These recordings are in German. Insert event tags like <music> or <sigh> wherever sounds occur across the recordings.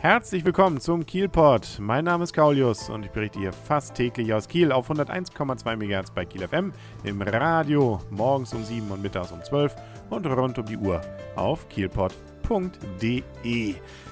Herzlich willkommen zum Kielport. Mein Name ist Kaulius und ich berichte hier fast täglich aus Kiel auf 101,2 MHz bei Kiel FM, im Radio, morgens um 7 und mittags um 12 und rund um die Uhr auf kielport.de.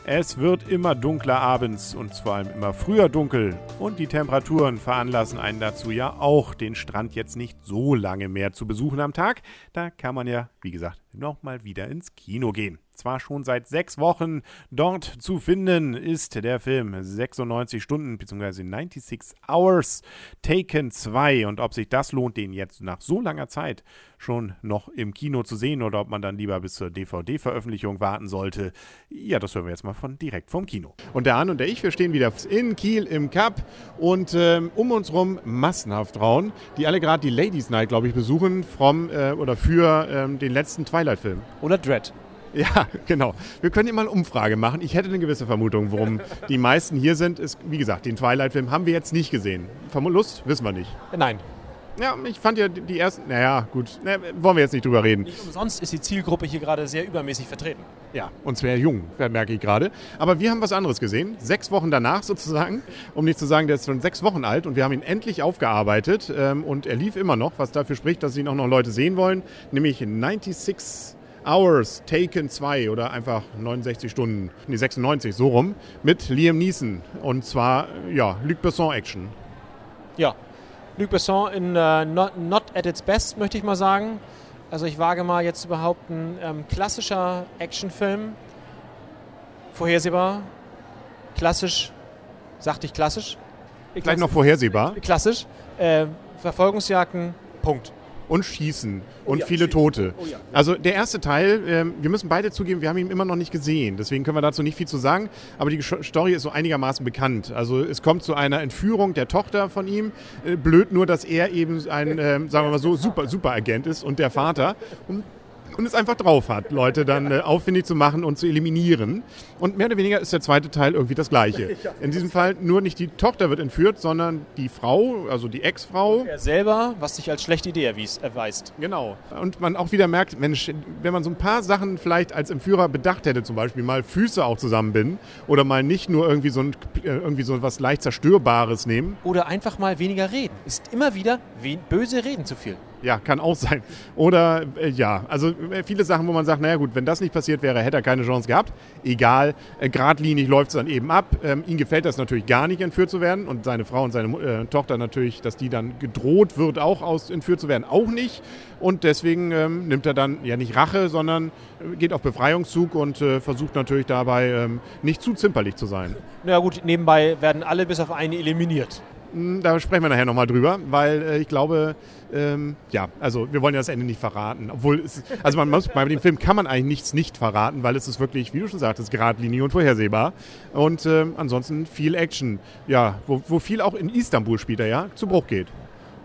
Es wird immer dunkler abends und vor allem immer früher dunkel und die Temperaturen veranlassen einen dazu ja auch, den Strand jetzt nicht so lange mehr zu besuchen am Tag. Da kann man ja, wie gesagt, nochmal wieder ins Kino gehen zwar schon seit sechs Wochen dort zu finden ist der Film 96 Stunden bzw. 96 Hours Taken 2 und ob sich das lohnt, den jetzt nach so langer Zeit schon noch im Kino zu sehen oder ob man dann lieber bis zur DVD-Veröffentlichung warten sollte, ja, das hören wir jetzt mal von direkt vom Kino. Und der Arne und der ich, wir stehen wieder in Kiel im Cup und ähm, um uns rum massenhaft Frauen, die alle gerade die Ladies Night, glaube ich, besuchen vom äh, oder für ähm, den letzten Twilight-Film. Oder Dread. <laughs> Ja, genau. Wir können immer eine Umfrage machen. Ich hätte eine gewisse Vermutung, warum <laughs> die meisten hier sind. Ist, wie gesagt, den Twilight-Film haben wir jetzt nicht gesehen. Lust? Wissen wir nicht. Nein. Ja, ich fand ja die ersten. Naja, gut. Na, wollen wir jetzt nicht drüber reden. Nicht umsonst ist die Zielgruppe hier gerade sehr übermäßig vertreten. Ja, und sehr jung, merke ich gerade. Aber wir haben was anderes gesehen. Sechs Wochen danach sozusagen. Um nicht zu sagen, der ist schon sechs Wochen alt und wir haben ihn endlich aufgearbeitet. Ähm, und er lief immer noch, was dafür spricht, dass ihn auch noch Leute sehen wollen. Nämlich 96 Hours Taken 2 oder einfach 69 Stunden, nee 96, so rum, mit Liam Neeson. Und zwar, ja, Luc Besson Action. Ja, Luc Besson in uh, not, not, at its best, möchte ich mal sagen. Also ich wage mal jetzt überhaupt ein ähm, klassischer Actionfilm. Vorhersehbar, klassisch, sagte ich klassisch? Vielleicht noch vorhersehbar. Klassisch. Äh, Verfolgungsjagden, Punkt und Schießen oh und ja, viele Tote. Oh ja. Also der erste Teil, ähm, wir müssen beide zugeben, wir haben ihn immer noch nicht gesehen. Deswegen können wir dazu nicht viel zu sagen. Aber die Story ist so einigermaßen bekannt. Also es kommt zu einer Entführung der Tochter von ihm. Äh, blöd nur, dass er eben ein, äh, sagen wir mal so, super, super Agent ist und der Vater. Und und es einfach drauf hat, Leute dann äh, aufwendig zu machen und zu eliminieren. Und mehr oder weniger ist der zweite Teil irgendwie das gleiche. <laughs> In diesem Fall nur nicht die Tochter wird entführt, sondern die Frau, also die Ex-Frau. Er selber, was sich als schlechte Idee erwies, erweist. Genau. Und man auch wieder merkt, Mensch, wenn man so ein paar Sachen vielleicht als Entführer bedacht hätte, zum Beispiel mal Füße auch zusammenbinden oder mal nicht nur irgendwie so, ein, äh, irgendwie so was leicht Zerstörbares nehmen. Oder einfach mal weniger reden. Ist immer wieder böse Reden zu viel. Ja, kann auch sein. Oder äh, ja, also äh, viele Sachen, wo man sagt, naja gut, wenn das nicht passiert wäre, hätte er keine Chance gehabt. Egal, äh, geradlinig läuft es dann eben ab. Ähm, ihm gefällt das natürlich gar nicht, entführt zu werden. Und seine Frau und seine äh, Tochter natürlich, dass die dann gedroht wird, auch aus, entführt zu werden, auch nicht. Und deswegen ähm, nimmt er dann ja nicht Rache, sondern äh, geht auf Befreiungszug und äh, versucht natürlich dabei ähm, nicht zu zimperlich zu sein. Na ja, gut, nebenbei werden alle bis auf eine eliminiert. Da sprechen wir nachher nochmal drüber, weil äh, ich glaube, ähm, ja, also wir wollen ja das Ende nicht verraten. Obwohl, es, also man muss, bei dem Film kann man eigentlich nichts nicht verraten, weil es ist wirklich, wie du schon sagtest, geradlinig und vorhersehbar. Und ähm, ansonsten viel Action. Ja, wo, wo viel auch in Istanbul spielt er ja, zu Bruch geht.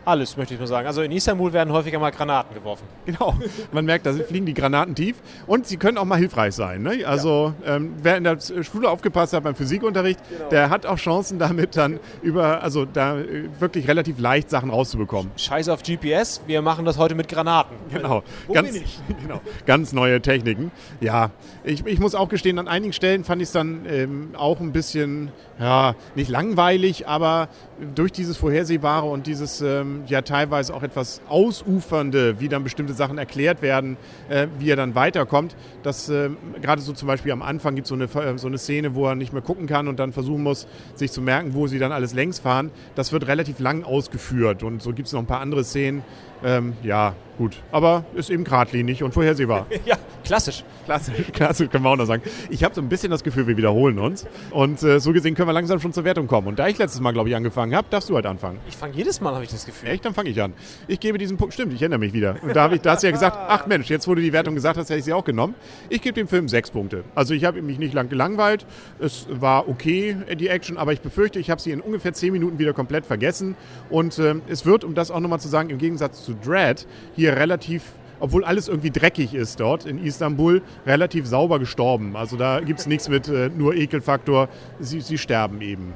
Alles, möchte ich mal sagen. Also in Istanbul werden häufiger mal Granaten geworfen. Genau. Man merkt, da fliegen die Granaten tief. Und sie können auch mal hilfreich sein. Ne? Also ja. ähm, wer in der Schule aufgepasst hat beim Physikunterricht, genau. der hat auch Chancen damit dann über, also da äh, wirklich relativ leicht Sachen rauszubekommen. Scheiß auf GPS, wir machen das heute mit Granaten. Genau. Wo ganz, <laughs> genau. Ganz neue Techniken. Ja, ich, ich muss auch gestehen, an einigen Stellen fand ich es dann ähm, auch ein bisschen, ja, nicht langweilig, aber durch dieses Vorhersehbare und dieses ähm, ja teilweise auch etwas ausufernde, wie dann bestimmte Sachen erklärt werden, äh, wie er dann weiterkommt, dass äh, gerade so zum Beispiel am Anfang gibt es so eine, äh, so eine Szene, wo er nicht mehr gucken kann und dann versuchen muss, sich zu merken, wo sie dann alles längs fahren. Das wird relativ lang ausgeführt und so gibt es noch ein paar andere Szenen, ähm, ja, gut. Aber ist eben geradlinig und vorhersehbar. <laughs> ja, klassisch. Klassisch, klassisch können wir auch noch sagen. Ich habe so ein bisschen das Gefühl, wir wiederholen uns. Und äh, so gesehen können wir langsam schon zur Wertung kommen. Und da ich letztes Mal, glaube ich, angefangen habe, darfst du halt anfangen. Ich fange jedes Mal, habe ich das Gefühl. Echt? Dann fange ich an. Ich gebe diesen Punkt. Stimmt, ich erinnere mich wieder. Und da, ich, da hast du ja gesagt, ach Mensch, jetzt du die Wertung gesagt hast, hätte ich sie auch genommen. Ich gebe dem Film sechs Punkte. Also ich habe mich nicht lang gelangweilt. Es war okay, die Action, aber ich befürchte, ich habe sie in ungefähr zehn Minuten wieder komplett vergessen. Und äh, es wird, um das auch nochmal zu sagen, im Gegensatz zu Dread hier relativ obwohl alles irgendwie dreckig ist dort in Istanbul, relativ sauber gestorben. Also da gibt es nichts mit äh, nur Ekelfaktor. Sie, sie sterben eben.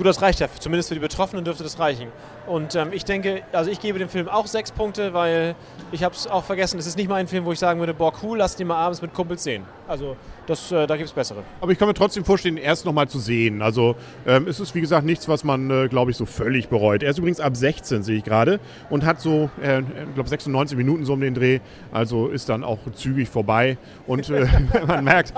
Gut, das reicht ja. Zumindest für die Betroffenen dürfte das reichen. Und ähm, ich denke, also ich gebe dem Film auch sechs Punkte, weil ich habe es auch vergessen. Es ist nicht mal ein Film, wo ich sagen würde, boah, cool, lass den mal abends mit Kumpels sehen. Also das, äh, da gibt es bessere. Aber ich kann mir trotzdem vorstellen, ihn erst nochmal zu sehen. Also ähm, es ist, wie gesagt, nichts, was man, äh, glaube ich, so völlig bereut. Er ist übrigens ab 16, sehe ich gerade, und hat so, äh, ich glaube, 96 Minuten so um den Dreh. Also ist dann auch zügig vorbei. Und äh, <laughs> man merkt...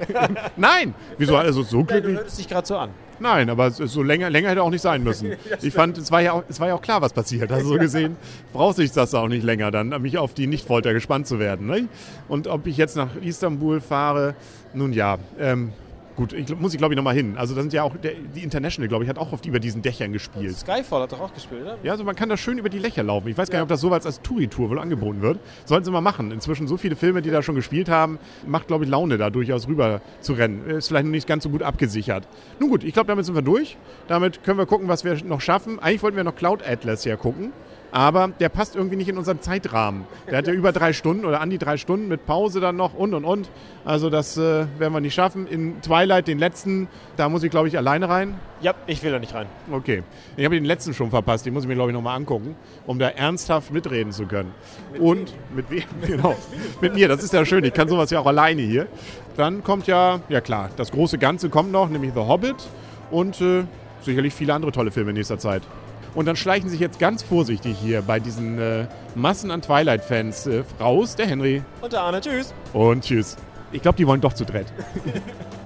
<laughs> Nein! Wieso? Also so glücklich... Du hörst dich gerade so an. Nein, aber so länger, länger hätte auch nicht sein müssen. <laughs> Ich fand, es war, ja auch, es war ja auch klar, was passiert. Also so gesehen braucht sich das auch nicht länger, dann mich auf die Nichtfolter gespannt zu werden. Ne? Und ob ich jetzt nach Istanbul fahre, nun ja, ähm, Gut, ich, muss ich glaube ich nochmal hin. Also da sind ja auch, der, die International, glaube ich, hat auch oft über diesen Dächern gespielt. Und Skyfall hat doch auch gespielt, oder? Ja, also man kann da schön über die Löcher laufen. Ich weiß gar nicht, ob das sowas als Touri-Tour wohl angeboten wird. Sollten sie mal machen. Inzwischen so viele Filme, die da schon gespielt haben, macht, glaube ich, Laune, da durchaus rüber zu rennen. Ist vielleicht noch nicht ganz so gut abgesichert. Nun gut, ich glaube, damit sind wir durch. Damit können wir gucken, was wir noch schaffen. Eigentlich wollten wir noch Cloud Atlas ja gucken aber der passt irgendwie nicht in unseren Zeitrahmen. Der hat ja über drei Stunden oder an die drei Stunden mit Pause dann noch und und und. Also das äh, werden wir nicht schaffen. In Twilight, den letzten, da muss ich glaube ich alleine rein. Ja, ich will da nicht rein. Okay. Ich habe den letzten schon verpasst, den muss ich mir glaube ich nochmal angucken, um da ernsthaft mitreden zu können. Mit und wem? mit wem? <laughs> Genau. mit mir, das ist ja schön. Ich kann sowas ja auch alleine hier. Dann kommt ja, ja klar, das große Ganze kommt noch, nämlich The Hobbit und äh, sicherlich viele andere tolle Filme in nächster Zeit. Und dann schleichen sich jetzt ganz vorsichtig hier bei diesen äh, Massen an Twilight-Fans äh, raus. Der Henry. Und der Arne. Tschüss. Und tschüss. Ich glaube, die wollen doch zu dritt. <laughs>